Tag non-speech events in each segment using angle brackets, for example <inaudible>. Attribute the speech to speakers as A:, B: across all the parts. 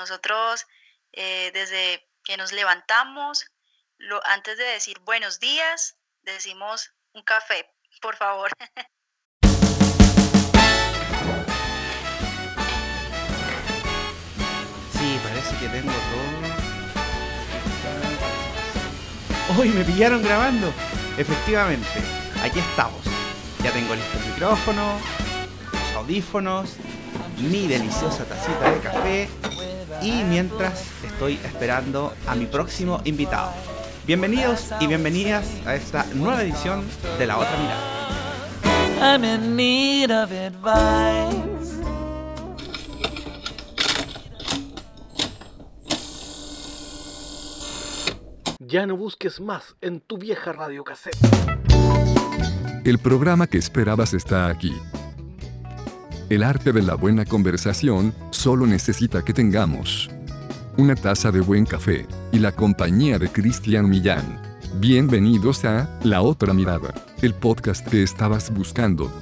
A: Nosotros, eh, desde que nos levantamos, antes de decir buenos días, decimos un café, por favor. <laughs>
B: Sí, parece que tengo todo. ¡Uy, me pillaron grabando! Efectivamente, aquí estamos. Ya tengo listo el micrófono, los audífonos, mi deliciosa tacita de café y mientras estoy esperando a mi próximo invitado. Bienvenidos y bienvenidas a esta nueva edición de La Otra Mirada. I'm in need of advice.
C: Ya no busques más en tu vieja radio cassette.
D: El programa que esperabas está aquí. El arte de la buena conversación solo necesita que tengamos una taza de buen café y la compañía de Cristian Millán. Bienvenidos a La Otra Mirada, el podcast que estabas buscando.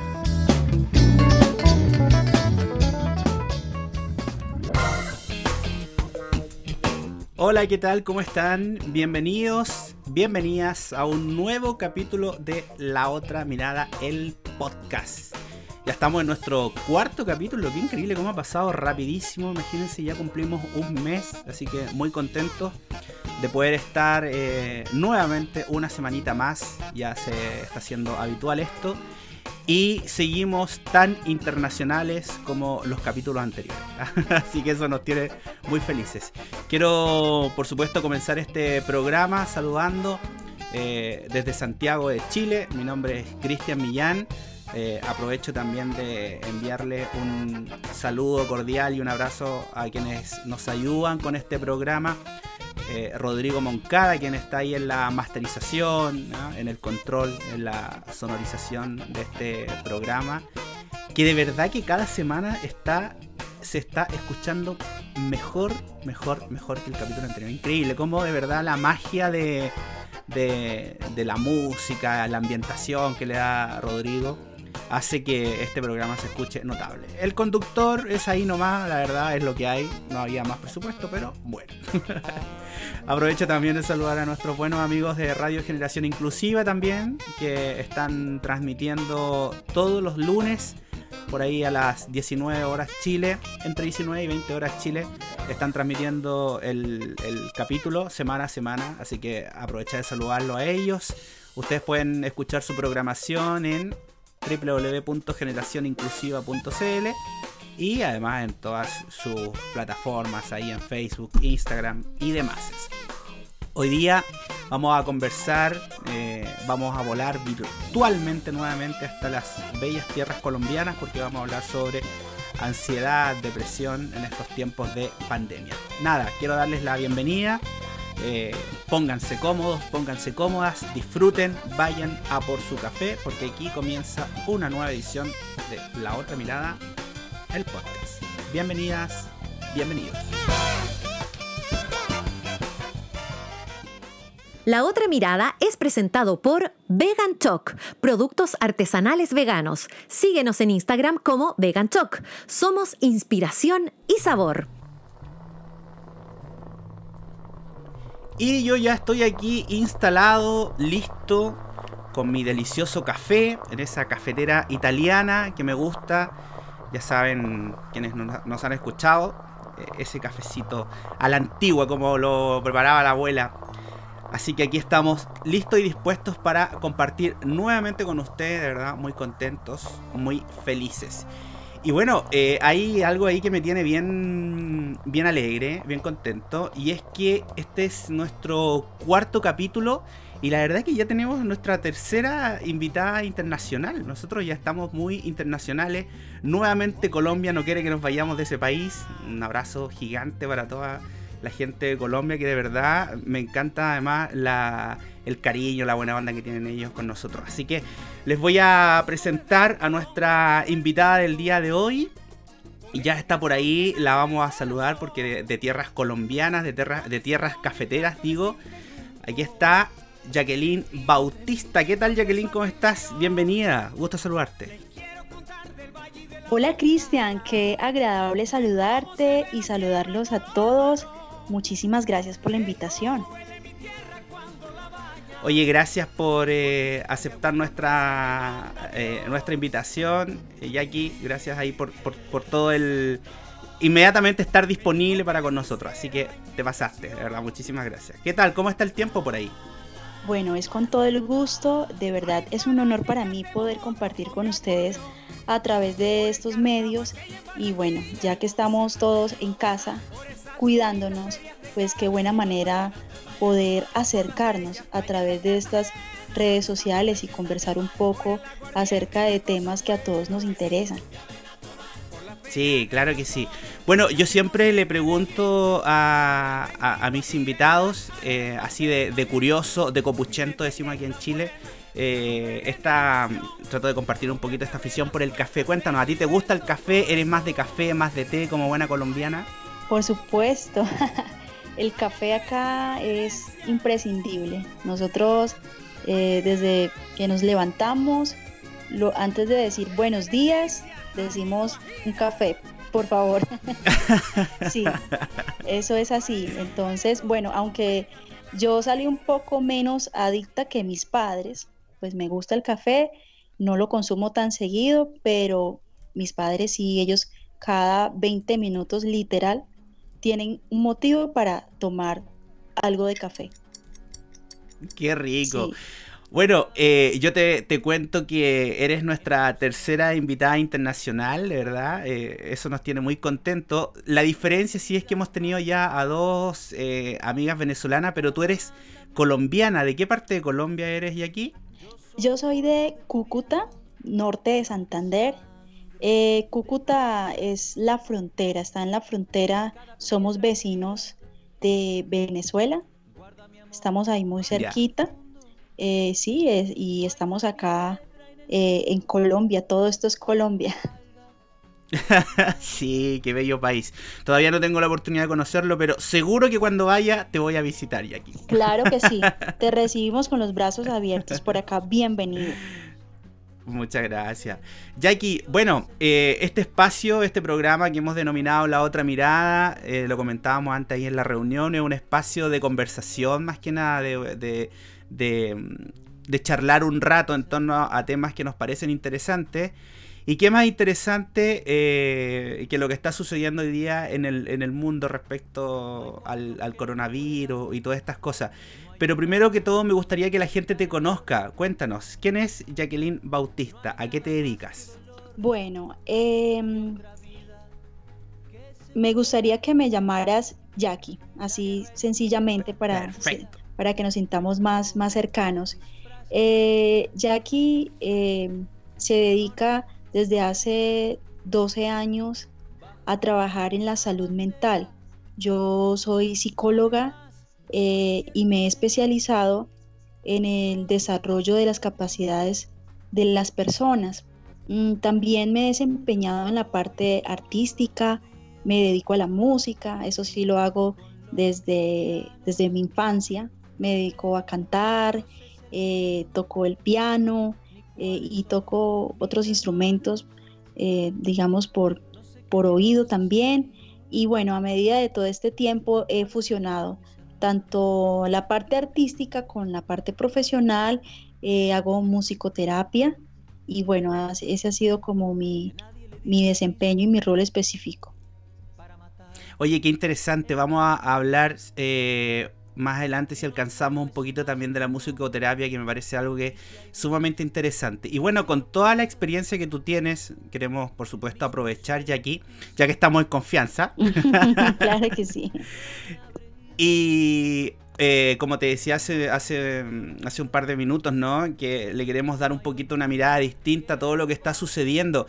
B: Hola, ¿qué tal? ¿Cómo están? Bienvenidos, bienvenidas a un nuevo capítulo de La Otra Mirada, el podcast. Ya estamos en nuestro cuarto capítulo, qué increíble cómo ha pasado rapidísimo. Imagínense, ya cumplimos un mes, así que muy contentos de poder estar eh, nuevamente una semanita más. Ya se está haciendo habitual esto. Y seguimos tan internacionales como los capítulos anteriores. <laughs> Así que eso nos tiene muy felices. Quiero, por supuesto, comenzar este programa saludando eh, desde Santiago de Chile. Mi nombre es Cristian Millán. Eh, aprovecho también de enviarle un saludo cordial y un abrazo a quienes nos ayudan con este programa. Eh, Rodrigo Moncada, quien está ahí en la masterización, en el control, en la sonorización de este programa. Que de verdad que cada semana está, se está escuchando mejor, mejor, mejor que el capítulo anterior. Increíble, como de verdad la magia de, de, de la música, la ambientación que le da Rodrigo hace que este programa se escuche notable. El conductor es ahí nomás, la verdad es lo que hay. No había más presupuesto, pero bueno. <laughs> Aprovecho también de saludar a nuestros buenos amigos de Radio Generación Inclusiva también, que están transmitiendo todos los lunes por ahí a las 19 horas Chile, entre 19 y 20 horas Chile, están transmitiendo el, el capítulo semana a semana, así que aprovecha de saludarlo a ellos. Ustedes pueden escuchar su programación en www.generacioninclusiva.cl y además en todas sus plataformas, ahí en Facebook, Instagram y demás. Hoy día vamos a conversar, eh, vamos a volar virtualmente nuevamente hasta las bellas tierras colombianas porque vamos a hablar sobre ansiedad, depresión en estos tiempos de pandemia. Nada, quiero darles la bienvenida eh, pónganse cómodos, pónganse cómodas, disfruten, vayan a por su café, porque aquí comienza una nueva edición de La Otra Mirada, el podcast. Bienvenidas, bienvenidos.
E: La otra mirada es presentado por Vegan Choc, productos artesanales veganos. Síguenos en Instagram como Vegan Choc. Somos inspiración y sabor.
B: Y yo ya estoy aquí instalado, listo, con mi delicioso café, en esa cafetera italiana que me gusta. Ya saben quienes nos han escuchado, eh, ese cafecito a la antigua como lo preparaba la abuela. Así que aquí estamos listos y dispuestos para compartir nuevamente con ustedes, de verdad, muy contentos, muy felices. Y bueno, eh, hay algo ahí que me tiene bien, bien alegre, bien contento. Y es que este es nuestro cuarto capítulo. Y la verdad es que ya tenemos nuestra tercera invitada internacional. Nosotros ya estamos muy internacionales. Nuevamente Colombia no quiere que nos vayamos de ese país. Un abrazo gigante para toda la gente de Colombia que de verdad me encanta además la, el cariño, la buena banda que tienen ellos con nosotros. Así que les voy a presentar a nuestra invitada del día de hoy. Y ya está por ahí, la vamos a saludar porque de, tierras colombianas, de, de tierras cafeteras, digo. Aquí está Jacqueline Bautista. ¿Qué tal Jacqueline? ¿Cómo estás? Bienvenida, gusto saludarte.
F: Hola Cristian, qué agradable saludarte y saludarlos a todos. Muchísimas gracias por la invitación.
B: Oye, gracias por eh, aceptar nuestra, eh, nuestra invitación. Jackie, gracias ahí por, por, todo el... Inmediatamente estar disponible para con nosotros. Así que te pasaste, de verdad, muchísimas gracias. ¿Qué tal? ¿Cómo está el tiempo por ahí?
F: Bueno, es con todo el gusto. De verdad, es un honor para mí poder compartir con ustedes a través de estos medios. Y bueno, ya que estamos todos en casa, cuidándonos, pues qué buena manera poder acercarnos a través de estas redes sociales y conversar un poco acerca de temas que a todos nos interesan.
B: Sí, claro que sí. Bueno, yo siempre le pregunto a, mis invitados, eh, así de, curioso, de copuchento, decimos aquí en Chile, eh, esta, trato de compartir un poquito esta afición por el café. Cuéntanos, ¿a ti te gusta el café? ¿Eres más de café, más de té como buena colombiana?
F: Por supuesto. <laughs> el café acá es imprescindible. Nosotros eh, desde que nos levantamos, antes de decir buenos días, decimos un café, por favor. <laughs> sí, eso es así. Entonces, bueno, aunque yo salí un poco menos adicta que mis padres, pues me gusta el café, no lo consumo tan seguido, pero mis padres sí, ellos cada 20 minutos literal tienen un motivo para tomar algo de café.
B: Qué rico. Bueno, eh, yo te, cuento que eres nuestra tercera invitada internacional, ¿verdad? Eh, eso nos tiene muy contentos. La diferencia sí es que hemos tenido ya a dos eh, amigas venezolanas, pero tú eres colombiana. ¿De qué parte de Colombia eres y aquí?
F: Yo soy de Cúcuta, norte de Santander, eh, Cúcuta es la frontera, está en la frontera, somos vecinos de Venezuela, estamos ahí muy cerquita, eh, sí, y estamos acá eh, en Colombia, todo esto es Colombia. <laughs> <laughs>
B: sí, qué bello país. Todavía no tengo la oportunidad de conocerlo, pero seguro que cuando vaya te voy a visitar, aquí.
F: Claro que sí, <laughs> te recibimos con los brazos abiertos por acá, bienvenido.
B: Muchas gracias. Jackie, bueno, eh, este espacio, este programa que hemos denominado La Otra Mirada, eh, lo comentábamos antes ahí en la reunión, es un espacio de conversación más que nada, de, de, charlar un rato en torno a temas que nos parecen interesantes. Y qué más interesante eh, que lo que está sucediendo hoy día en el, en el mundo respecto al coronavirus y todas estas cosas. Pero primero que todo me gustaría que la gente te conozca. Cuéntanos, ¿quién es Jacqueline Bautista? ¿A qué te dedicas?
F: Bueno, em, me gustaría que me llamaras Jackie, así sencillamente para, para que nos sintamos más, más cercanos. Eh, Jackie em, se dedica desde hace 12 años a trabajar en la salud mental. Yo soy psicóloga eh, y me he especializado en el desarrollo de las capacidades de las personas. Mm, también me he desempeñado en la parte artística, me dedico a la música, eso sí lo hago desde, desde mi infancia, me dedico a cantar, eh, toco el piano eh, y toco otros instrumentos, digamos, por, por oído también. Y bueno, a medida de todo este tiempo he fusionado tanto la parte artística con la parte profesional, eh, hago musicoterapia y bueno, ese ha sido como mi, desempeño y mi rol específico.
B: Oye, qué interesante, vamos a hablar eh, más adelante si alcanzamos un poquito también de la musicoterapia, que me parece algo que es sumamente interesante. Y bueno, con toda la experiencia que tú tienes, queremos por supuesto aprovechar ya aquí, ya que estamos en confianza. <laughs>
F: claro que sí. <laughs>
B: Y eh, como te decía hace, hace, hace un par de minutos, ¿no? Que le queremos dar un poquito una mirada distinta a todo lo que está sucediendo.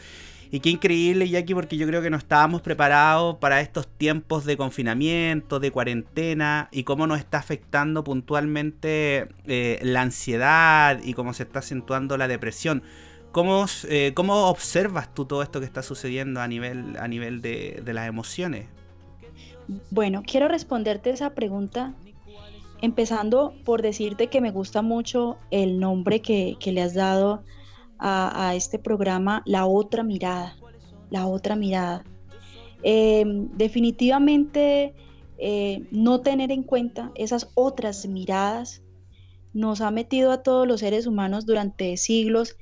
B: Y qué increíble, Jackie, porque yo creo que no estábamos preparados para estos tiempos de confinamiento, de cuarentena, y cómo nos está afectando puntualmente eh, la ansiedad y cómo se está acentuando la depresión. ¿Cómo, eh, ¿Cómo, observas tú todo esto que está sucediendo a nivel, a nivel de, de las emociones?
F: Bueno, quiero responderte esa pregunta empezando por decirte que me gusta mucho el nombre que, le has dado a, este programa, La Otra Mirada. la otra mirada. Em, definitivamente eh, no tener en cuenta esas otras miradas nos ha metido a todos los seres humanos durante siglos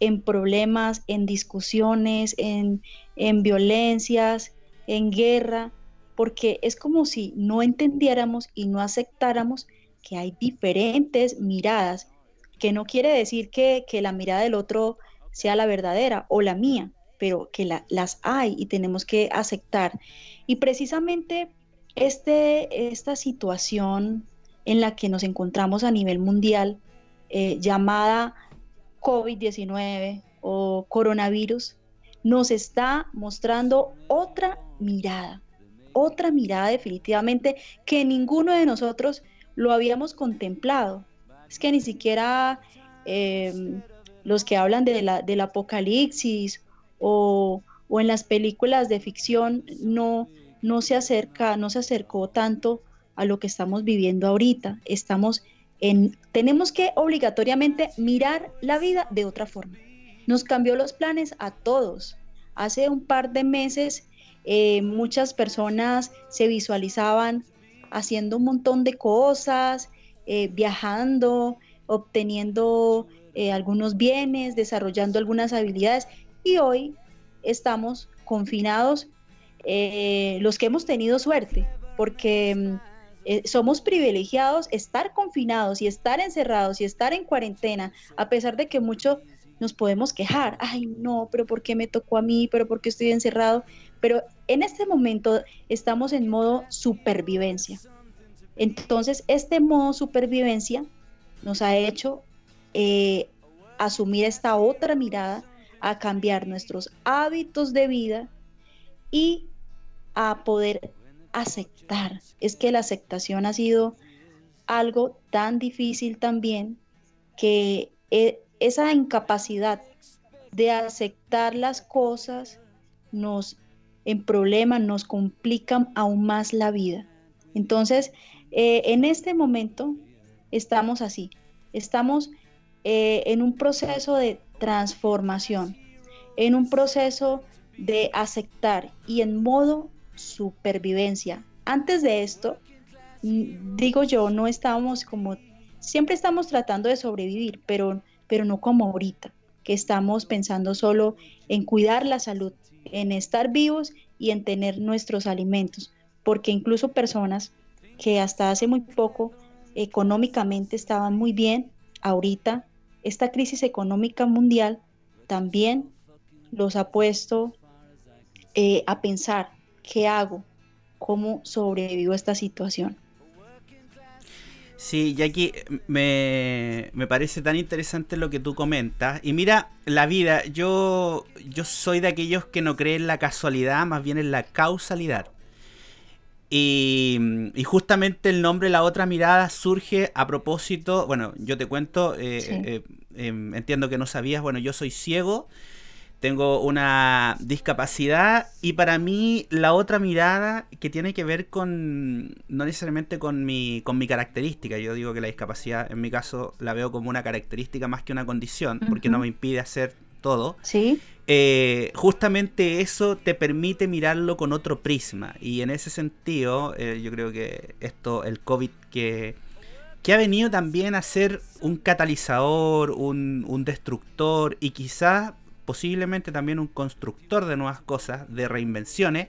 F: en problemas, en discusiones, en, en violencias, en guerra, porque es como si no entendiéramos y no aceptáramos que hay diferentes miradas, que no quiere decir que, la mirada del otro sea la verdadera o la mía, pero que las hay y tenemos que aceptar. Y precisamente este, esta situación en la que nos encontramos a nivel mundial, eh, llamada COVID-19 o coronavirus, nos está mostrando otra mirada, otra mirada definitivamente que ninguno de nosotros lo habíamos contemplado. Es que ni siquiera em, los que hablan de la, del apocalipsis o, o, en las películas de ficción no, no se acerca, no se acercó tanto a lo que estamos viviendo ahorita. Estamos en, tenemos que obligatoriamente mirar la vida de otra forma. Nos cambió los planes a todos. Hace un par de meses eh, muchas personas se visualizaban haciendo un montón de cosas, eh, viajando, obteniendo eh, algunos bienes, desarrollando algunas habilidades y hoy estamos confinados los que hemos tenido suerte, porque mm, somos privilegiados estar confinados y estar encerrados y estar en cuarentena, a pesar de que mucho nos podemos quejar, ay no, pero ¿por qué me tocó a mí? ¿Pero por qué estoy encerrado? Pero en este momento estamos en modo supervivencia. Entonces, este modo supervivencia nos ha hecho eh, asumir esta otra mirada, a cambiar nuestros hábitos de vida y a poder aceptar. Es que la aceptación ha sido algo tan difícil también que eh, esa incapacidad de aceptar las cosas nos en problemas, nos complican aún más la vida. Entonces, eh, en este momento estamos así, estamos eh, en un proceso de transformación, en un proceso de aceptar y en modo supervivencia. Antes de esto, mm, digo yo, no estábamos como, siempre estamos tratando de sobrevivir, pero pero no como ahorita, que estamos pensando solo en cuidar la salud, en estar vivos y en tener nuestros alimentos, porque incluso personas que hasta hace muy poco económicamente estaban muy bien, ahorita esta crisis económica mundial también los ha puesto eh, a pensar qué hago, cómo sobrevivo a esta situación.
B: Sí, Jackie, me, me parece tan interesante lo que tú comentas. Y mira, la vida, yo, yo soy de aquellos que no creen en la casualidad, más bien en la causalidad. Y, y, justamente el nombre La Otra Mirada surge a propósito, bueno, yo te cuento, eh, eh, em, entiendo que no sabías, bueno, yo soy ciego tengo una discapacidad y para mí la otra mirada que tiene que ver con, no necesariamente con mi, con mi característica, yo digo que la discapacidad en mi caso la veo como una característica más que una condición, porque no me impide hacer todo.
F: Sí.
B: Eh, justamente eso te permite mirarlo con otro prisma y en ese sentido eh, yo creo que esto, el COVID que que ha venido también a ser un catalizador, un, un destructor y quizás posiblemente también un constructor de nuevas cosas, de reinvenciones,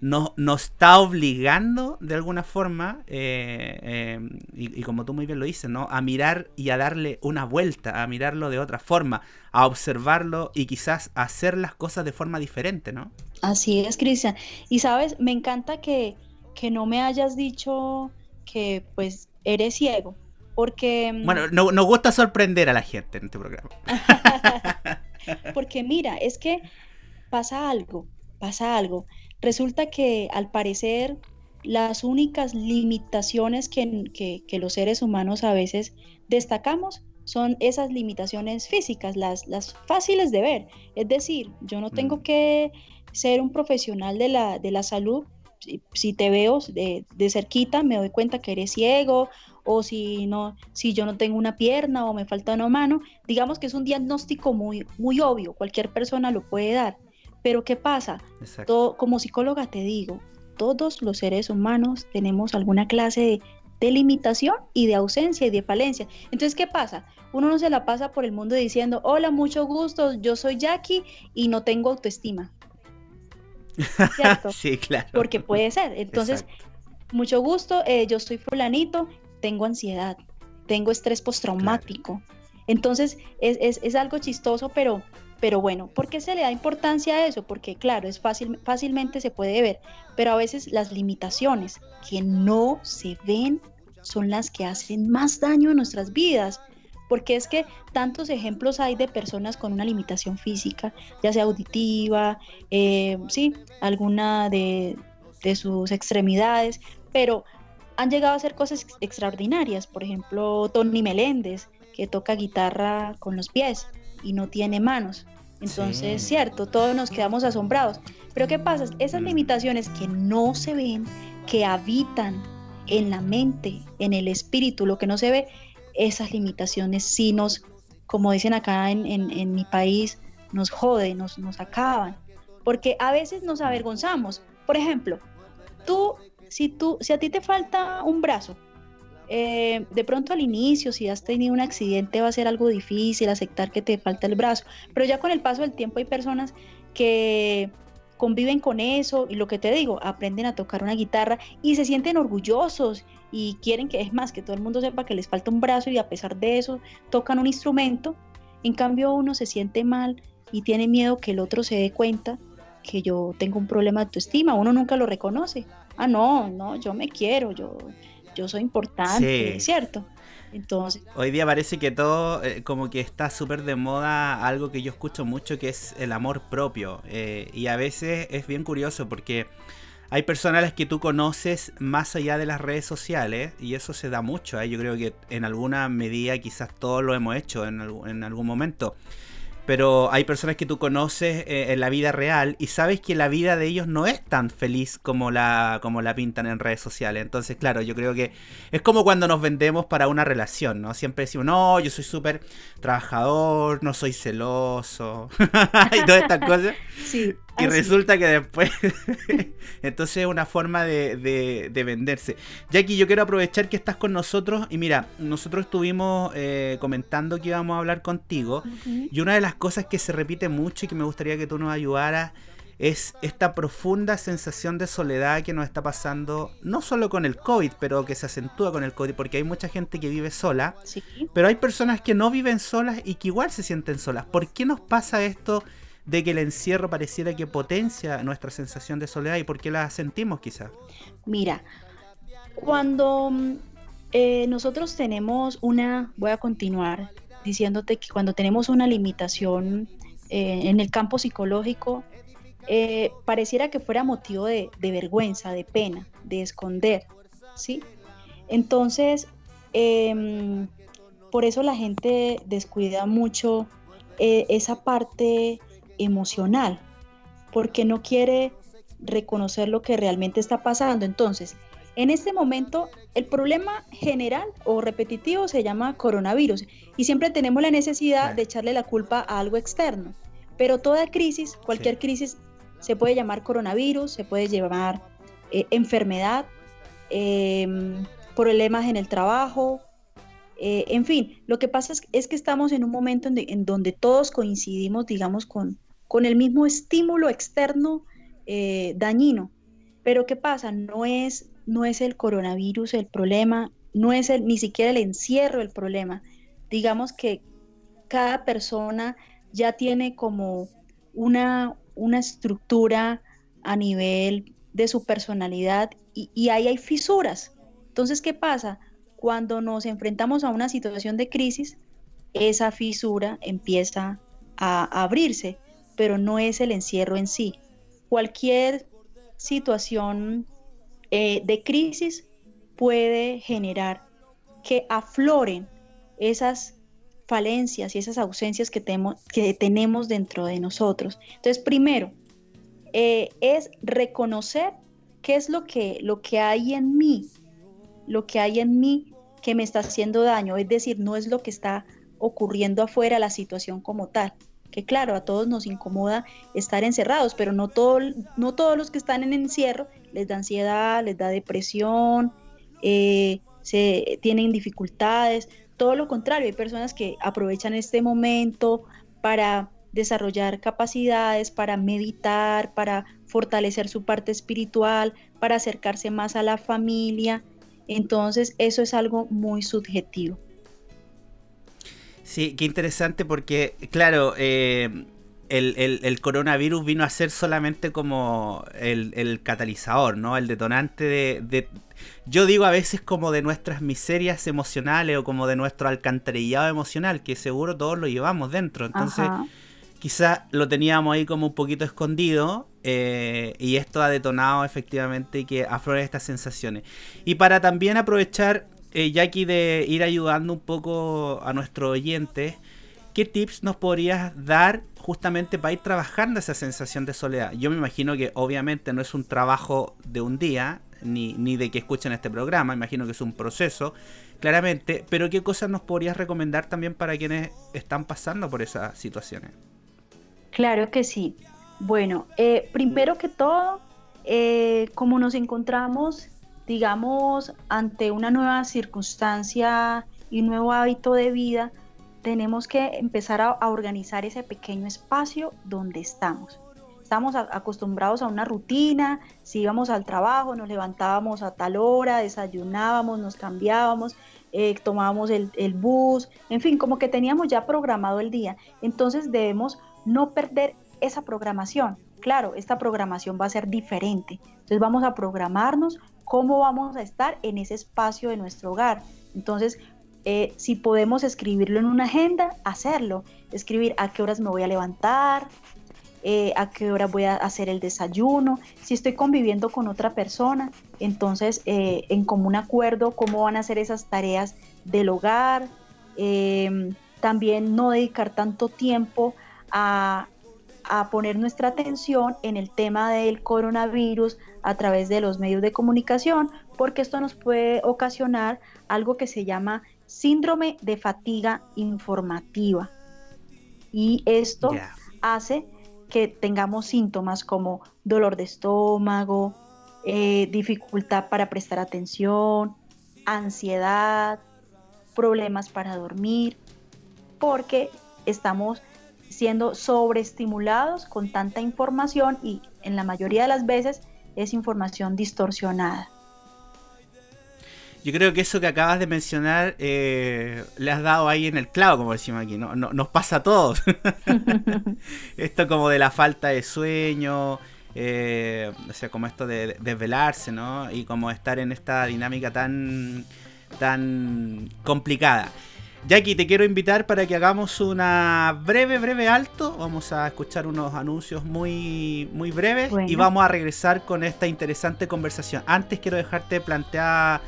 B: nos, está obligando de alguna forma, eh, eh, y, como tú muy bien lo dices, ¿no? a mirar y a darle una vuelta, a mirarlo de otra forma, a observarlo y quizás hacer las cosas de forma diferente, ¿no?
F: Así es, Cristian. Y sabes, me encanta que, que no me hayas dicho que pues eres ciego. Porque...
B: Mm, bueno, no, nos gusta sorprender a la gente en este programa. <laughs>
F: Porque mira, es que pasa algo, pasa algo. Resulta que al parecer las únicas limitaciones que, los seres humanos a veces destacamos son esas limitaciones físicas, las, las fáciles de ver. Es decir, yo no tengo mm. que ser un profesional de la, de la salud. Si, te veo de, de, cerquita, me doy cuenta que eres ciego o si no, si yo no tengo una pierna o me falta una mano, digamos que es un diagnóstico muy, muy obvio, cualquier persona lo puede dar. Pero ¿qué pasa? como psicóloga te digo, todos los seres humanos tenemos alguna clase de, de limitación y de ausencia y de falencia. Entonces, ¿qué pasa? Uno no se la pasa por el mundo diciendo, hola, mucho gusto, yo soy Jackie y no tengo autoestima.
B: ¿Cierto? <laughs> sí, claro.
F: Porque puede ser. Entonces, mucho gusto, eh, yo soy fulanito, tengo ansiedad, tengo estrés postraumático. Entonces, es, algo chistoso, pero, pero bueno, ¿por qué se le da importancia a eso? Porque claro, es fácil, fácilmente se puede ver, pero a veces las limitaciones que no se ven son las que hacen más daño a nuestras vidas porque es que tantos ejemplos hay de personas con una limitación física, ya sea auditiva, eh, sí, alguna de, de, sus extremidades, pero han llegado a hacer cosas extraordinarias. Por ejemplo, Tony Meléndez, que toca guitarra con los pies y no tiene manos. Entonces, es cierto, todos nos quedamos asombrados. Pero ¿qué pasa? Esas limitaciones que no se ven, que habitan en la mente, en el espíritu, lo que no se ve, esas limitaciones sí nos, como dicen acá en, en, mi país, nos joden, nos, nos acaban. Porque a veces nos avergonzamos. Por ejemplo, tú, si, tú, si a ti te falta un brazo, eh, de pronto al inicio, si has tenido un accidente, va a ser algo difícil aceptar que te falta el brazo, pero ya con el paso del tiempo hay personas que conviven con eso y lo que te digo, aprenden a tocar una guitarra y se sienten orgullosos y quieren que es más que todo el mundo sepa que les falta un brazo y a pesar de eso tocan un instrumento. En cambio uno se siente mal y tiene miedo que el otro se dé cuenta que yo tengo un problema de autoestima, uno nunca lo reconoce. Ah, no, no, yo me quiero, yo, yo soy importante, ¿cierto? Entonces,
B: hoy día parece que todo eh, como que está súper de moda algo que yo escucho mucho que es el amor propio eh, y a veces es bien curioso porque hay personas las que tú conoces más allá de las redes sociales y eso se da mucho. ¿eh? Yo creo que en alguna medida quizás todos lo hemos hecho en, en algún momento pero hay personas que tú conoces eh, en la vida real y sabes que la vida de ellos no es tan feliz como la, como la pintan en redes sociales. Entonces, claro, yo creo que es como cuando nos vendemos para una relación, ¿no? Siempre decimos, no, yo soy súper trabajador, no soy celoso <laughs> y todas estas cosas. Sí. Y resulta que después. <laughs> Entonces es una forma de, de, venderse. Jackie, yo quiero aprovechar que estás con nosotros. Y mira, nosotros estuvimos eh, comentando que íbamos a hablar contigo. Y una de las cosas que se repite mucho y que me gustaría que tú nos ayudaras es esta profunda sensación de soledad que nos está pasando, no solo con el COVID, pero que se acentúa con el COVID, porque hay mucha gente que vive sola, pero hay personas que no viven solas y que igual se sienten solas. ¿Por qué nos pasa esto? De que el encierro pareciera que potencia nuestra sensación de soledad y por qué la sentimos quizás?
F: Mira, cuando eh, nosotros tenemos una, voy a continuar diciéndote que cuando tenemos una limitación eh, en el campo psicológico, eh, pareciera que fuera motivo de, vergüenza, de pena, de esconder, ¿sí? Entonces, em, por eso la gente descuida mucho esa parte emocional, porque no quiere reconocer lo que realmente está pasando. Entonces, en este momento, el problema general o repetitivo se llama coronavirus y siempre tenemos la necesidad de echarle la culpa a algo externo. Pero toda crisis, cualquier crisis, se puede llamar coronavirus, se puede llamar eh, enfermedad, em, problemas en el trabajo, eh, en fin, lo que pasa es, que estamos en un momento en donde todos coincidimos, digamos, con, con el mismo estímulo externo eh, dañino. Pero ¿qué pasa? No es, no es el coronavirus el problema, no es el, ni siquiera el encierro el problema. Digamos que cada persona ya tiene como una, una estructura a nivel de su personalidad y, y ahí hay fisuras. Entonces, ¿qué pasa? Cuando nos enfrentamos a una situación de crisis, esa fisura empieza a abrirse pero no es el encierro en sí. Cualquier situación eh, de crisis puede generar que afloren esas falencias y esas ausencias que, que tenemos dentro de nosotros. Entonces, primero, eh, es reconocer qué es lo que, lo que hay en mí, lo que hay en mí que me está haciendo daño, es decir, no es lo que está ocurriendo afuera, la situación como tal, que claro, a todos nos incomoda estar encerrados, pero no, todo, no todos los que están en encierro les da ansiedad, les da depresión, eh, se, tienen dificultades, todo lo contrario, hay personas que aprovechan este momento para desarrollar capacidades, para meditar, para fortalecer su parte espiritual, para acercarse más a la familia. Entonces, eso es algo muy subjetivo.
B: Sí, qué interesante porque, claro, eh, el, coronavirus vino a ser solamente como el, catalizador, ¿no? El detonante de, Yo digo a veces como de nuestras miserias emocionales o como de nuestro alcantarillado emocional, que seguro todos lo llevamos dentro. Entonces, quizás lo teníamos ahí como un poquito escondido eh, y esto ha detonado efectivamente que afloren estas sensaciones. Y para también aprovechar eh, de ir ayudando un poco a nuestros oyentes, ¿qué tips nos podrías dar justamente para ir trabajando esa sensación de soledad? Yo me imagino que obviamente no es un trabajo de un día, ni, ni de que escuchen este programa, imagino que es un proceso, claramente, pero ¿qué cosas nos podrías recomendar también para quienes están pasando por esas situaciones?
F: Claro que sí. Bueno, eh, primero que todo, eh, como nos encontramos digamos, ante una nueva circunstancia y un nuevo hábito de vida, tenemos que empezar a, organizar ese pequeño espacio donde estamos. Estamos acostumbrados a una rutina, si íbamos al trabajo, nos levantábamos a tal hora, desayunábamos, nos cambiábamos, eh, tomábamos el, el bus, en fin, como que teníamos ya programado el día. Entonces debemos no perder esa programación. Claro, esta programación va a ser diferente. Entonces vamos a programarnos cómo vamos a estar en ese espacio de nuestro hogar. Entonces, eh, si podemos escribirlo en una agenda, hacerlo. Escribir a qué horas me voy a levantar, eh, a qué hora voy a hacer el desayuno. Si estoy conviviendo con otra persona, entonces eh, en común acuerdo cómo van a ser esas tareas del hogar. Em, también no dedicar tanto tiempo a a poner nuestra atención en el tema del coronavirus a través de los medios de comunicación, porque esto nos puede ocasionar algo que se llama síndrome de fatiga informativa. Y esto hace que tengamos síntomas como dolor de estómago, eh, dificultad para prestar atención, ansiedad, problemas para dormir, porque estamos siendo sobreestimulados con tanta información y en la mayoría de las veces es información distorsionada.
B: Yo creo que eso que acabas de mencionar eh, le has dado ahí en el clavo, como decimos aquí, ¿no? nos pasa a todos. <laughs> esto como de la falta de sueño, eh, o sea, como esto de desvelarse, ¿no? Y como estar en esta dinámica tan, tan complicada. Jackie, te quiero invitar para que hagamos una breve, breve alto. Vamos a escuchar unos anuncios muy, muy breves y vamos a regresar con esta interesante conversación. Antes quiero dejarte plantear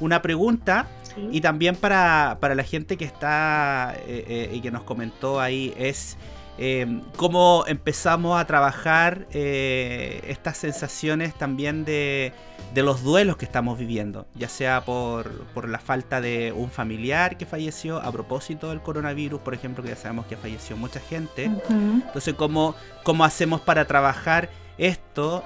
B: una pregunta y también para, la gente que está eh, eh, y que nos comentó ahí es eh, cómo empezamos a trabajar estas sensaciones también de de los duelos que estamos viviendo, ya sea por, por, la falta de un familiar que falleció a propósito del coronavirus, por ejemplo, que ya sabemos que falleció mucha gente. Entonces, ¿cómo, ¿cómo hacemos para trabajar esto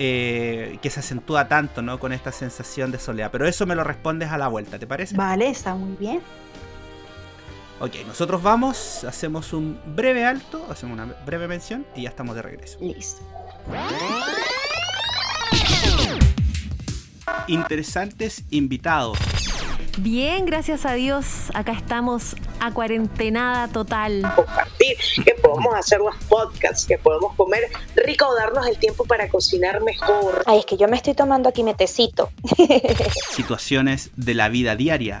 B: eh, que se acentúa tanto ¿no? con esta sensación de soledad? Pero eso me lo respondes a la vuelta, ¿te parece?
F: Vale, está muy bien.
B: Ok, nosotros vamos, hacemos un breve alto, hacemos una breve mención y ya estamos de regreso.
F: Listo
B: interesantes invitados.
E: Bien, gracias a Dios. Acá estamos a cuarentenada total.
G: Compartir, que podemos hacer los podcasts, que podemos comer rico o darnos el tiempo para cocinar mejor.
H: Ay, es que yo me estoy tomando aquí metecito. <laughs>
B: Situaciones de la vida diaria.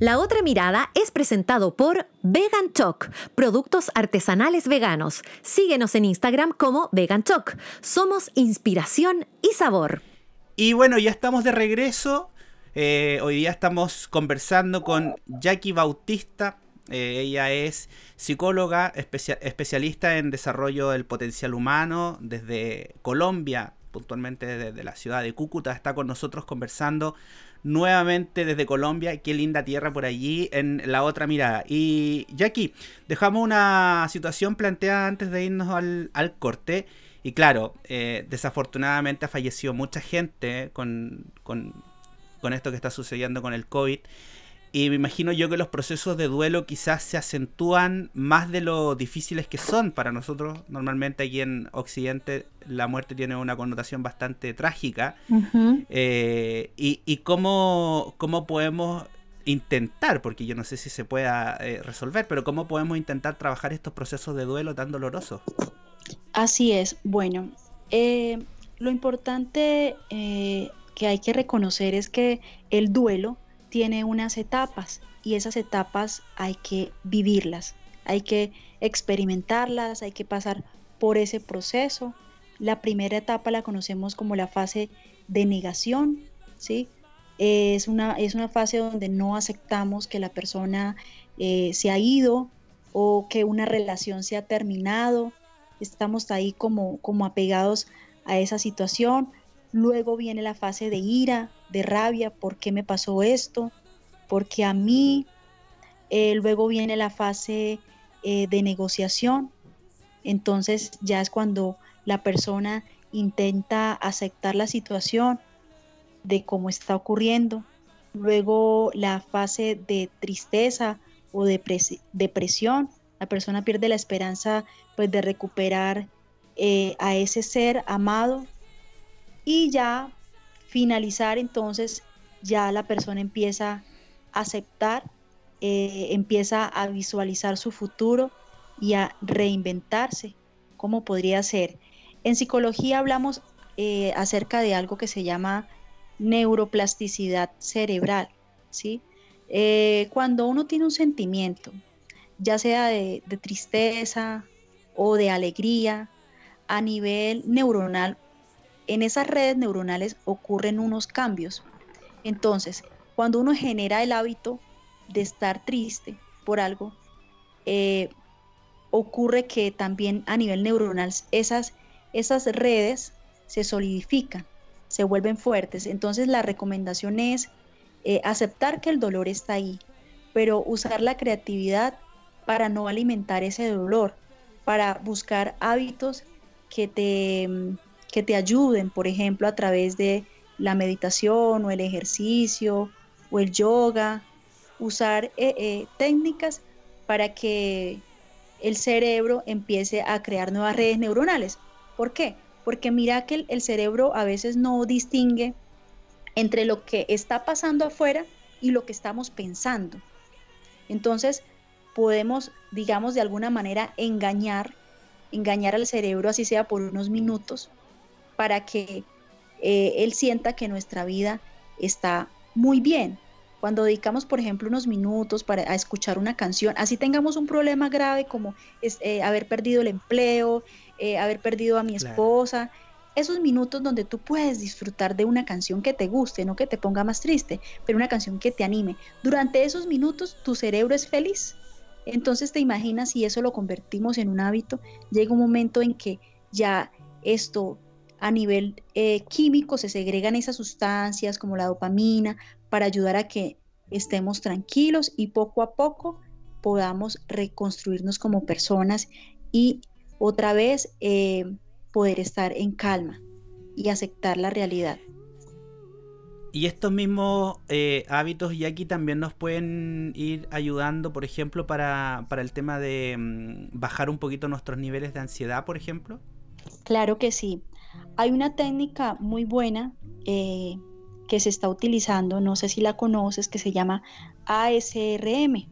E: La otra mirada es presentado por Vegan Choc, productos artesanales veganos. Síguenos en Instagram como Vegan Choc. Somos inspiración y sabor.
B: Y bueno, ya estamos de regreso. Eh, hoy día estamos conversando con Jackie Bautista. Eh, ella es psicóloga, especialista en desarrollo del potencial humano desde Colombia, puntualmente desde la ciudad de Cúcuta. Está con nosotros conversando nuevamente desde Colombia. Qué linda tierra por allí en la otra mirada. Y Jackie, dejamos una situación planteada antes de irnos al, corte. Y claro, eh, desafortunadamente ha fallecido mucha gente con, con, con esto que está sucediendo con el COVID. Y me imagino yo que los procesos de duelo quizás se acentúan más de lo difíciles que son para nosotros. Normalmente aquí en Occidente la muerte tiene una connotación bastante trágica. Eh, y, cómo, cómo, podemos intentar, porque yo no sé si se pueda eh, resolver, pero cómo podemos intentar trabajar estos procesos de duelo tan dolorosos.
F: Así es. Bueno, eh, lo importante que hay que reconocer es que el duelo tiene unas etapas y esas etapas hay que vivirlas, hay que experimentarlas, hay que pasar por ese proceso. La primera etapa la conocemos como la fase de negación, ¿sí? Es una, es una fase donde no aceptamos que la persona eh, se ha ido o que una relación se ha terminado. Estamos ahí como, como apegados a esa situación. Luego viene la fase de ira, de rabia, ¿por qué me pasó esto? Porque a mí, eh, luego viene la fase eh, de negociación, entonces ya es cuando la persona intenta aceptar la situación de cómo está ocurriendo. Luego la fase de tristeza o de depresión, la persona pierde la esperanza pues de recuperar eh, a ese ser amado y ya finalizar entonces ya la persona empieza a aceptar, eh, empieza a visualizar su futuro y a reinventarse, como podría ser. En psicología hablamos eh, acerca de algo que se llama neuroplasticidad cerebral, ¿sí? Eh, cuando uno tiene un sentimiento, ya sea de tristeza o de alegría, a nivel neuronal en esas redes neuronales ocurren unos cambios. Entonces, cuando uno genera el hábito de estar triste por algo, eh, ocurre que también a nivel neuronal esas, esas redes se solidifican, se vuelven fuertes. Entonces la recomendación es eh, aceptar que el dolor está ahí, pero usar la creatividad para no alimentar ese dolor, para buscar hábitos que te que te ayuden, por ejemplo, a través de la meditación o el ejercicio o el yoga, usar eh, eh, técnicas para que el cerebro empiece a crear nuevas redes neuronales. ¿Por qué? Porque mira que el, cerebro a veces no distingue entre lo que está pasando afuera y lo que estamos pensando. Entonces, podemos, digamos, de alguna manera engañar, engañar al cerebro, así sea por unos minutos, para que eh, él sienta que nuestra vida está muy bien. Cuando dedicamos, por ejemplo, unos minutos para a escuchar una canción, así tengamos un problema grave como es, eh, haber perdido el empleo, eh, haber perdido a mi esposa, esos minutos donde tú puedes disfrutar de una canción que te guste, no que te ponga más triste, pero una canción que te anime. Durante esos minutos tu cerebro es feliz. Entonces te imaginas si eso lo convertimos en un hábito, llega un momento en que ya esto a nivel eh, químico se segregan esas sustancias como la dopamina para ayudar a que estemos tranquilos y poco a poco podamos reconstruirnos como personas y otra vez eh, poder estar en calma y aceptar la realidad.
B: Y estos mismos eh, hábitos y aquí también nos pueden ir ayudando, por ejemplo, para, para el tema de mm, bajar un poquito nuestros niveles de ansiedad, por ejemplo.
F: Claro que sí. Hay una técnica muy buena eh, que se está utilizando, no sé si la conoces, que se llama ASRM.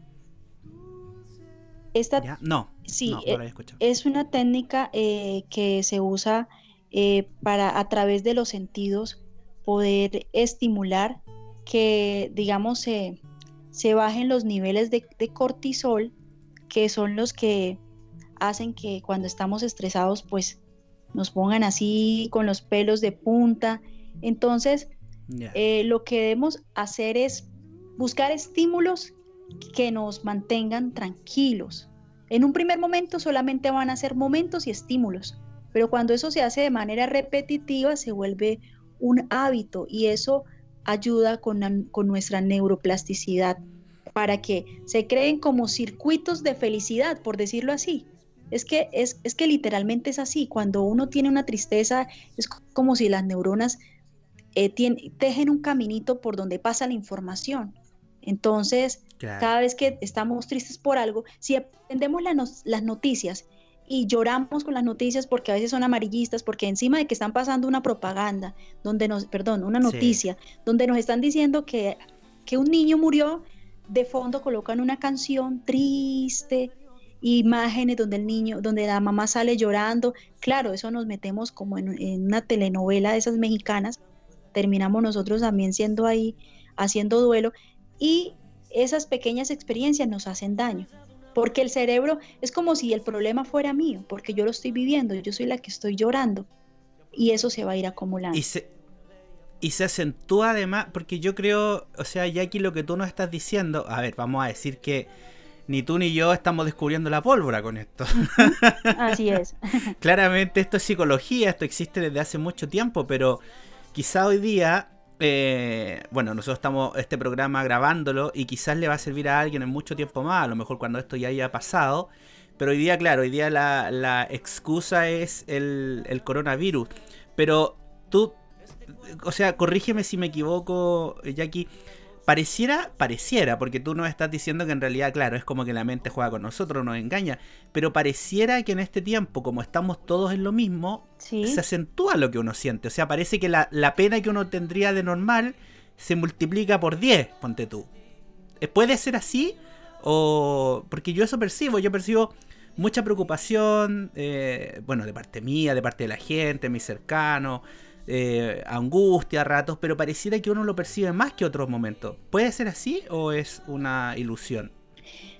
B: Esta, No,
F: sí, eh, es una técnica eh, que se usa para a través de los sentidos poder estimular que, digamos, se, se bajen los niveles de, de cortisol, que son los que hacen que cuando estamos estresados, pues nos pongan así con los pelos de punta. Entonces, eh, lo que debemos hacer es buscar estímulos que nos mantengan tranquilos. En un primer momento solamente van a ser momentos y estímulos, pero cuando eso se hace de manera repetitiva se vuelve un hábito y eso ayuda con, con nuestra neuroplasticidad para que se creen como circuitos de felicidad, por decirlo así. Es que, es, es que literalmente es así. Cuando uno tiene una tristeza, es como si las neuronas eh, tejen un caminito por donde pasa la información. Entonces, cada vez que estamos tristes por algo, si aprendemos las noticias y lloramos con las noticias porque a veces son amarillistas, porque encima de que están pasando una propaganda, donde nos, perdón, una noticia, donde nos están diciendo que, que un niño murió, de fondo colocan una canción triste, imágenes donde el niño, donde la mamá sale llorando. Claro, eso nos metemos como en, una telenovela de esas mexicanas. Terminamos nosotros también siendo ahí, haciendo duelo. Y esas pequeñas experiencias nos hacen daño. Porque el cerebro es como si el problema fuera mío, porque yo lo estoy viviendo, yo soy la que estoy llorando. Y eso se va a ir acumulando.
B: Y se, y se acentúa además, porque yo creo, o sea, aquí lo que tú nos estás diciendo, a ver, vamos a decir que ni tú ni yo estamos descubriendo la pólvora con esto.
F: Así es. <laughs>
B: Claramente esto es psicología, esto existe desde hace mucho tiempo, pero quizá hoy día, eh, bueno, nosotros estamos este programa grabándolo y quizás le va a servir a alguien en mucho tiempo más, a lo mejor cuando esto ya haya pasado. Pero hoy día, claro, hoy día la, excusa es el, el coronavirus. Pero tú, o sea, corrígeme si me equivoco, Jackie Pareciera, pareciera, porque tú nos estás diciendo que en realidad, claro, es como que la mente juega con nosotros, nos engaña, pero pareciera que en este tiempo, como estamos todos en lo mismo, se acentúa lo que uno siente. O sea, parece que la, pena que uno tendría de normal se multiplica por 10, ponte tú. Eh, ¿Puede ser así? O. Porque yo eso percibo, yo percibo mucha preocupación, eh, bueno, de parte mía, de parte de la gente, mis cercanos eh, angustia a ratos, pero pareciera que uno lo percibe más que otros momentos. ¿Puede ser así o es una ilusión?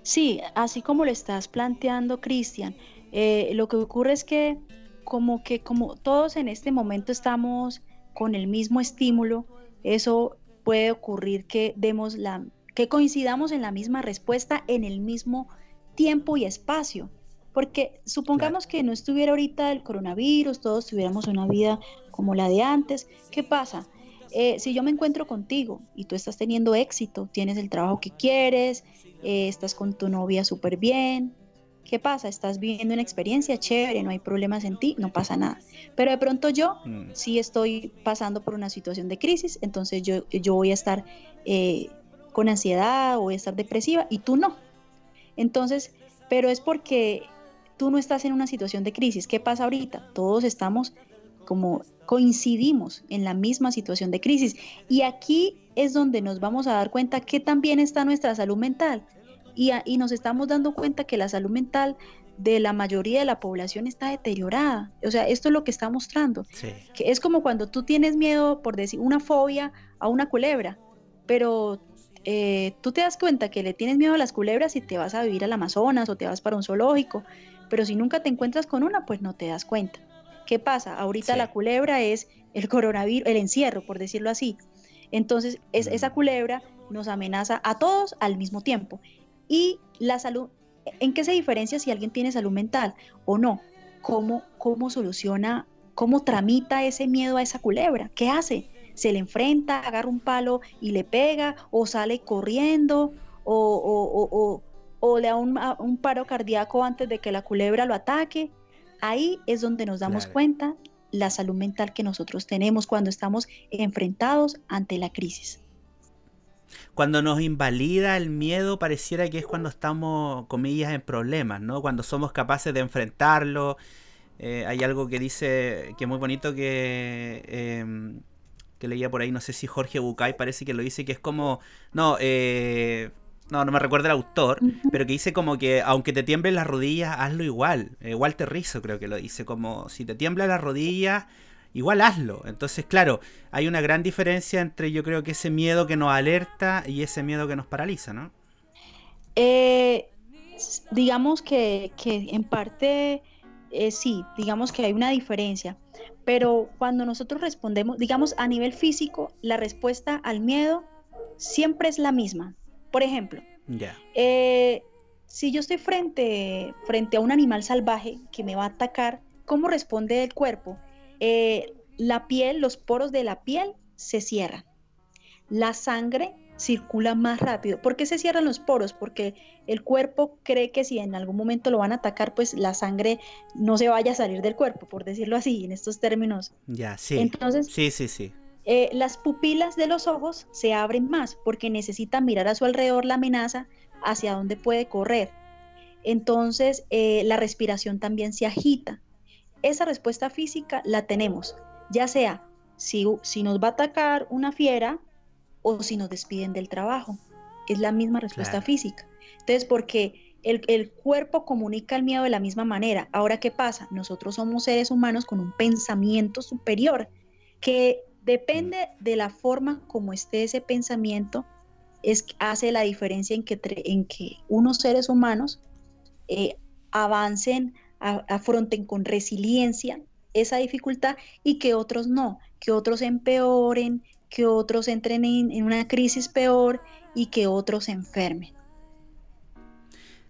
F: Sí, así como lo estás planteando, Cristian, eh, lo que ocurre es que como que como todos en este momento estamos con el mismo estímulo, eso puede ocurrir que demos la que coincidamos en la misma respuesta en el mismo tiempo y espacio. Porque supongamos que no estuviera ahorita el coronavirus, todos tuviéramos una vida como la de antes. ¿Qué pasa? Eh, si yo me encuentro contigo y tú estás teniendo éxito, tienes el trabajo que quieres, eh, estás con tu novia súper bien, ¿qué pasa? Estás viviendo una experiencia chévere, no hay problemas en ti, no pasa nada. Pero de pronto yo mm. sí estoy pasando por una situación de crisis, entonces yo, yo voy a estar eh, con ansiedad voy a estar depresiva y tú no. Entonces, pero es porque tú no estás en una situación de crisis. ¿Qué pasa ahorita? Todos estamos como coincidimos en la misma situación de crisis. Y aquí es donde nos vamos a dar cuenta que también está nuestra salud mental. Y, y nos estamos dando cuenta que la salud mental de la mayoría de la población está deteriorada. O sea, esto es lo que está mostrando. Que es como cuando tú tienes miedo, por decir, una fobia a una culebra, pero eh, tú te das cuenta que le tienes miedo a las culebras y te vas a vivir al Amazonas o te vas para un zoológico pero si nunca te encuentras con una, pues no te das cuenta. ¿Qué pasa? Ahorita la culebra es el coronavirus, el encierro, por decirlo así. Entonces, es, esa culebra nos amenaza a todos al mismo tiempo. Y la salud, ¿en qué se diferencia si alguien tiene salud mental o no? ¿Cómo, cómo soluciona, cómo tramita ese miedo a esa culebra? ¿Qué hace? ¿Se le enfrenta, agarra un palo y le pega? ¿O sale corriendo? ¿O, o, o le da un, paro cardíaco antes de que la culebra lo ataque. Ahí es donde nos damos cuenta la salud mental que nosotros tenemos cuando estamos enfrentados ante la crisis.
B: Cuando nos invalida el miedo, pareciera que es cuando estamos, comillas, en problemas, ¿no? Cuando somos capaces de enfrentarlo. Eh, hay algo que dice que es muy bonito que, em, que leía por ahí, no sé si Jorge Bucay parece que lo dice, que es como, no, eh, no, no me recuerdo el autor, pero que dice como que aunque te tiemblen las rodillas, hazlo igual. Eh, Walter Rizzo creo que lo dice, como si te tiemblan las rodillas, igual hazlo. Entonces, claro, hay una gran diferencia entre yo creo que ese miedo que nos alerta y ese miedo que nos paraliza, ¿no?
F: Eh, digamos que, en parte eh, sí, digamos que hay una diferencia, pero cuando nosotros respondemos, digamos a nivel físico, la respuesta al miedo siempre es la misma. Por ejemplo, eh, si yo estoy frente, frente a un animal salvaje que me va a atacar, ¿cómo responde el cuerpo? Eh, la piel, los poros de la piel se cierran. La sangre circula más rápido. ¿Por qué se cierran los poros? Porque el cuerpo cree que si en algún momento lo van a atacar, pues la sangre no se vaya a salir del cuerpo, por decirlo así, en estos términos.
B: Ya, sí.
F: Entonces,
B: sí, sí, sí.
F: Eh, las pupilas de los ojos se abren más porque necesitan mirar a su alrededor la amenaza hacia dónde puede correr. Entonces, eh, la respiración también se agita. Esa respuesta física la tenemos, ya sea si, si nos va a atacar una fiera, o si nos despiden del trabajo. Es la misma respuesta física. Entonces, porque el, cuerpo comunica el miedo de la misma manera. Ahora, ¿qué pasa? Nosotros somos seres humanos con un pensamiento superior que depende de la forma como esté ese pensamiento, es, hace la diferencia en que, en que unos seres humanos eh, avancen, afronten con resiliencia esa dificultad y que otros no, que otros empeoren, que otros entren en, una crisis peor y que otros se enfermen.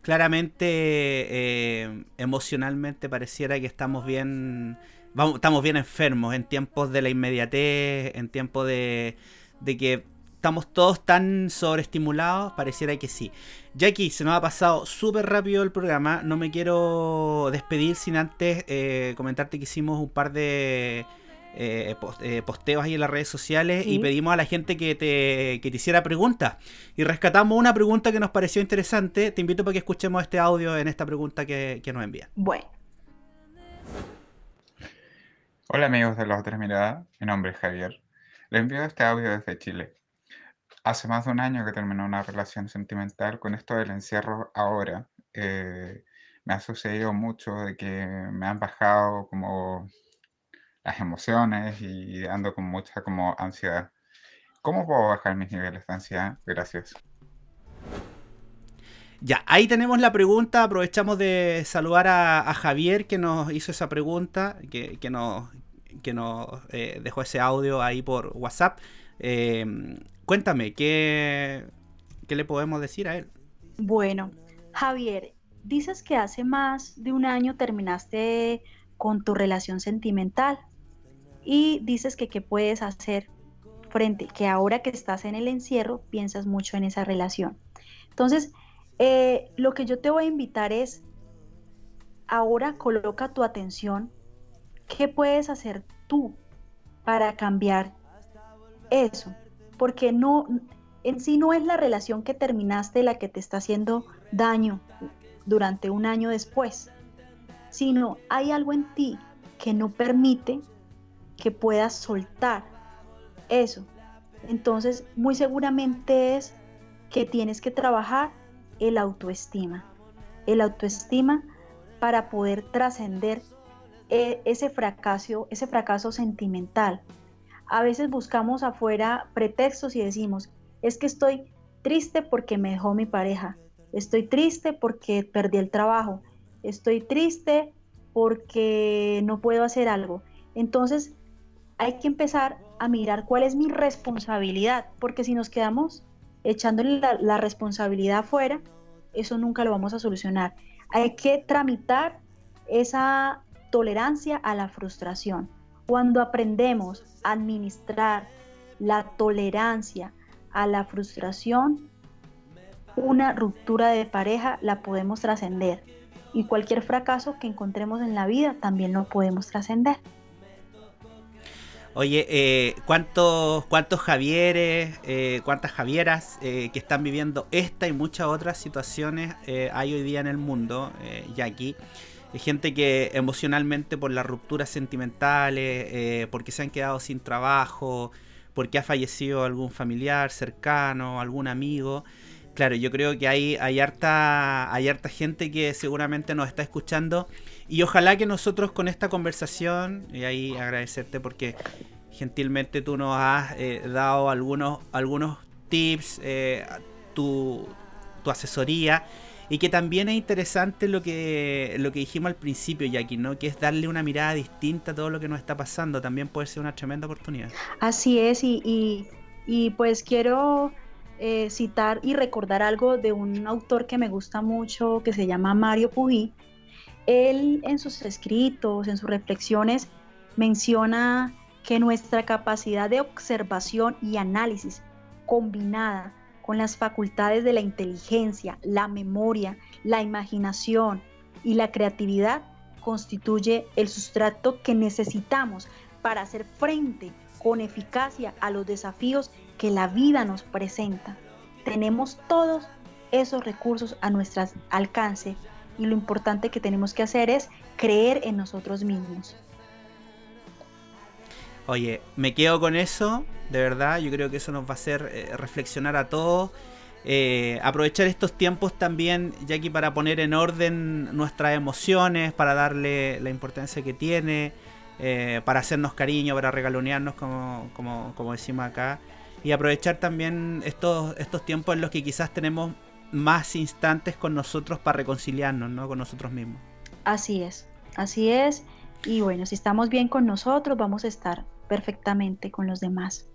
B: Claramente, eh, emocionalmente pareciera que estamos bien, vamos, estamos bien enfermos en tiempos de la inmediatez, en tiempos de, de que estamos todos tan sobreestimulados, pareciera que sí. Jackie, se nos ha pasado súper rápido el programa, no me quiero despedir sin antes eh, comentarte que hicimos un par de eh, eh, posteos ahí en las redes sociales y pedimos a la gente que te, que te hiciera preguntas. Y rescatamos una pregunta que nos pareció interesante. Te invito para que escuchemos este audio en esta pregunta que, nos envía.
F: Bueno.
I: Hola amigos de las otras miradas, mi nombre es Javier. Le envío este audio desde Chile. Hace más de un año que terminó una relación sentimental con esto del encierro ahora. Eh, me ha sucedido mucho de que me han bajado como las emociones y ando con mucha como ansiedad. ¿Cómo puedo bajar mis niveles de ansiedad? Gracias.
B: Ya, ahí tenemos la pregunta. Aprovechamos de saludar a, Javier que nos hizo esa pregunta, que, que nos, que nos eh, dejó ese audio ahí por WhatsApp. Em, cuéntame, ¿qué, ¿qué le podemos decir a él?
F: Bueno, Javier, dices que hace más de un año terminaste con tu relación sentimental y dices que qué puedes hacer frente, que ahora que estás en el encierro piensas mucho en esa relación. Entonces, eh, lo que yo te voy a invitar es, ahora coloca tu atención, ¿qué puedes hacer tú para cambiar eso? Porque no, en sí no es la relación que terminaste la que te está haciendo daño durante un año después, sino hay algo en ti que no permite que puedas soltar eso. Entonces, muy seguramente es que tienes que trabajar el autoestima. El autoestima para poder trascender eh, ese fracaso, ese fracaso sentimental. A veces buscamos afuera pretextos y decimos, es que estoy triste porque me dejó mi pareja, estoy triste porque perdí el trabajo, estoy triste porque no puedo hacer algo. Entonces, hay que empezar a mirar cuál es mi responsabilidad, porque si nos quedamos echándole la, responsabilidad afuera, eso nunca lo vamos a solucionar. Hay que tramitar esa tolerancia a la frustración. Cuando aprendemos a administrar la tolerancia a la frustración, una ruptura de pareja la podemos trascender y cualquier fracaso que encontremos en la vida también lo podemos trascender.
B: Oye, eh, ¿cuántos, ¿cuántos Javieres, eh, cuántas Javieras eh, que están viviendo esta y muchas otras situaciones hay hoy día en el mundo, aquí Hay gente que emocionalmente por las rupturas sentimentales, porque se han quedado sin trabajo, porque ha fallecido algún familiar cercano, algún amigo, claro, yo creo que hay, hay, harta, hay harta gente que seguramente nos está escuchando y ojalá que nosotros con esta conversación, y ahí agradecerte porque gentilmente tú nos has eh, dado algunos, algunos tips, eh, tu, tu, asesoría, y que también es interesante lo que, lo que dijimos al principio, Jackie, ¿no? que es darle una mirada distinta a todo lo que nos está pasando, también puede ser una tremenda oportunidad.
F: Así es, y, y, pues quiero eh, citar y recordar algo de un autor que me gusta mucho, que se llama Mario Puig. Él en sus escritos, en sus reflexiones, menciona que nuestra capacidad de observación y análisis combinada con las facultades de la inteligencia, la memoria, la imaginación y la creatividad constituye el sustrato que necesitamos para hacer frente con eficacia a los desafíos que la vida nos presenta. Tenemos todos esos recursos a nuestro alcance y lo importante que tenemos que hacer es creer en nosotros mismos.
B: Oye, me quedo con eso, de verdad. Yo creo que eso nos va a hacer eh, reflexionar a todos. Eh, aprovechar estos tiempos también, Jackie, para poner en orden nuestras emociones, para darle la importancia que tiene, eh, para hacernos cariño, para regalonearnos, como, como, como, decimos acá. Y aprovechar también estos, estos tiempos en los que quizás tenemos más instantes con nosotros para reconciliarnos, ¿no? Con nosotros mismos.
F: Así es, así es. Y bueno, si estamos bien con nosotros, vamos a estar perfectamente con los demás.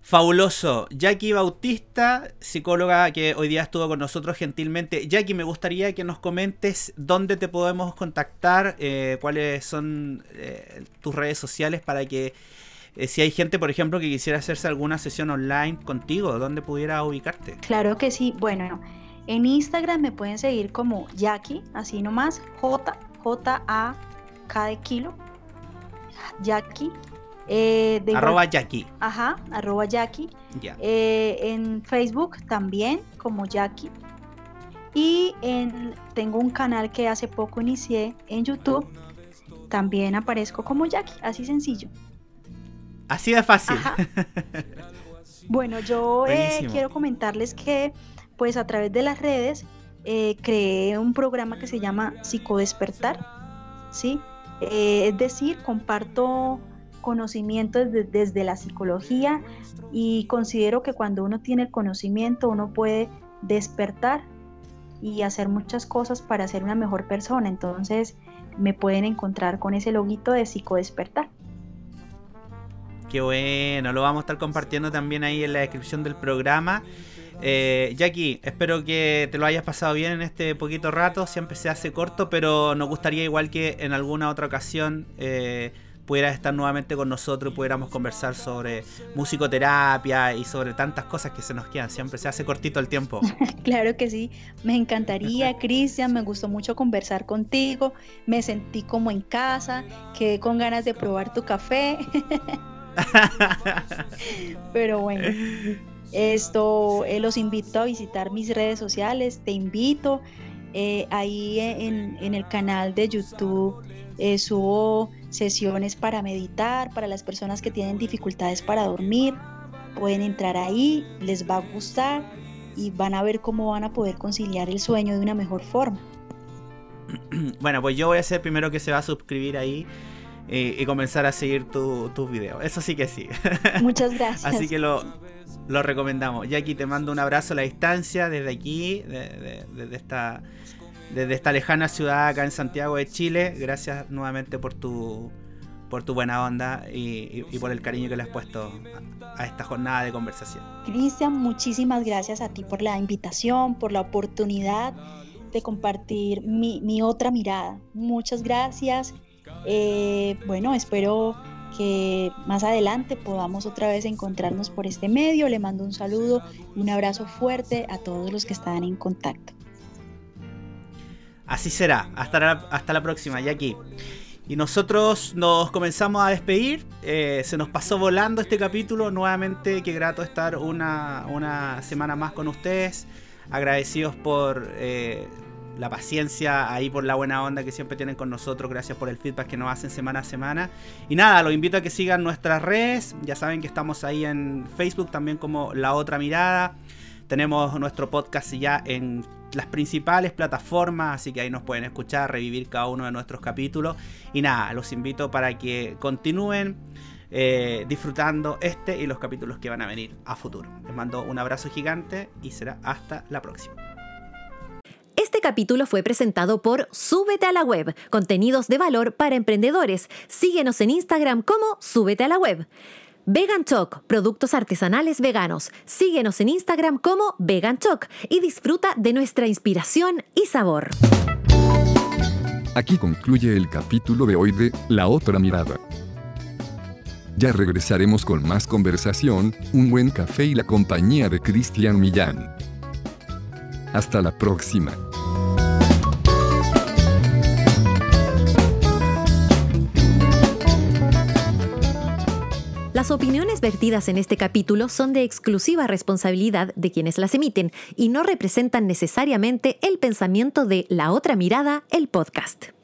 B: Fabuloso. Jackie Bautista, psicóloga que hoy día estuvo con nosotros gentilmente. Jackie, me gustaría que nos comentes dónde te podemos contactar, eh, cuáles son eh, tus redes sociales para que eh, si hay gente, por ejemplo, que quisiera hacerse alguna sesión online contigo, ¿dónde pudiera ubicarte?
F: Claro que sí. Bueno, en Instagram me pueden seguir como Jackie, así nomás, J, J, A, K de kilo, Jackie.
B: Eh, arroba Jackie.
F: Ajá, arroba Jackie. Eh, en Facebook también como Jackie. Y en, tengo un canal que hace poco inicié en YouTube. También aparezco como Jackie, así sencillo.
B: Así de fácil. <laughs>
F: bueno, yo eh, quiero comentarles que pues a través de las redes creé un programa que se llama Psicodespertar. ¿sí? Eh, es decir, comparto conocimiento desde, la psicología y considero que cuando uno tiene el conocimiento uno puede despertar y hacer muchas cosas para ser una mejor persona. Entonces me pueden encontrar con ese loguito de psicodespertar.
B: Qué bueno, lo vamos a estar compartiendo también ahí en la descripción del programa. Eh, Jackie, espero que te lo hayas pasado bien en este poquito rato. Siempre se hace corto, pero nos gustaría igual que en alguna otra ocasión eh, pudieras estar nuevamente con nosotros y pudiéramos conversar sobre musicoterapia y sobre tantas cosas que se nos quedan. Siempre se hace cortito el tiempo. <laughs>
F: claro que sí, me encantaría, <laughs> Cristian, me gustó mucho conversar contigo, me sentí como en casa, quedé con ganas de probar tu café. <laughs> <laughs> Pero bueno. Esto eh, los invito a visitar mis redes sociales, te invito. Eh, ahí en, el canal de YouTube eh, subo sesiones para meditar, para las personas que tienen dificultades para dormir. Pueden entrar ahí, les va a gustar y van a ver cómo van a poder conciliar el sueño de una mejor forma. <clears throat>
B: Bueno, pues yo voy a ser primero que se va a suscribir ahí y, comenzar a seguir tus videos. Eso sí que sí. <laughs>
F: Muchas gracias.
B: Así que lo, lo recomendamos. Jackie, te mando un abrazo a la distancia desde aquí, desde, esta, desde esta lejana ciudad acá en Santiago de Chile. Gracias nuevamente por tu, por tu buena onda y, por el cariño que le has puesto a, esta jornada de conversación.
F: Cristian, muchísimas gracias a ti por la invitación, por la oportunidad de compartir mi, otra mirada. Muchas gracias. Eh, bueno, espero que más adelante podamos otra vez encontrarnos por este medio. Le mando un saludo y un abrazo fuerte a todos los que están en contacto.
B: Así será. Hasta la, hasta la próxima, Jackie. Y nosotros nos comenzamos a despedir. Eh, se nos pasó volando este capítulo. Nuevamente, qué grato estar una, una semana más con ustedes. Agradecidos por eh, la paciencia, ahí por la buena onda que siempre tienen con nosotros. Gracias por el feedback que nos hacen semana a semana. Y nada, los invito a que sigan nuestras redes. Ya saben que estamos ahí en Facebook también como La Otra Mirada. Tenemos nuestro podcast ya en las principales plataformas, así que ahí nos pueden escuchar, revivir cada uno de nuestros capítulos. Y nada, los invito para que continúen eh, disfrutando este y los capítulos que van a venir a futuro. Les mando un abrazo gigante y será hasta la próxima.
E: Este capítulo fue presentado por Súbete a la Web, contenidos de valor para emprendedores. Síguenos en Instagram como Súbete a la Web. Vegan Choc, productos artesanales veganos. Síguenos en Instagram como Vegan Choc y disfruta de nuestra inspiración y sabor.
D: Aquí concluye el capítulo de hoy de La otra mirada. Ya regresaremos con más conversación, un buen café y la compañía de Cristian Millán. Hasta la próxima.
E: Las opiniones vertidas en este capítulo son de exclusiva responsabilidad de quienes las emiten y no representan necesariamente el pensamiento de La Otra Mirada, el podcast.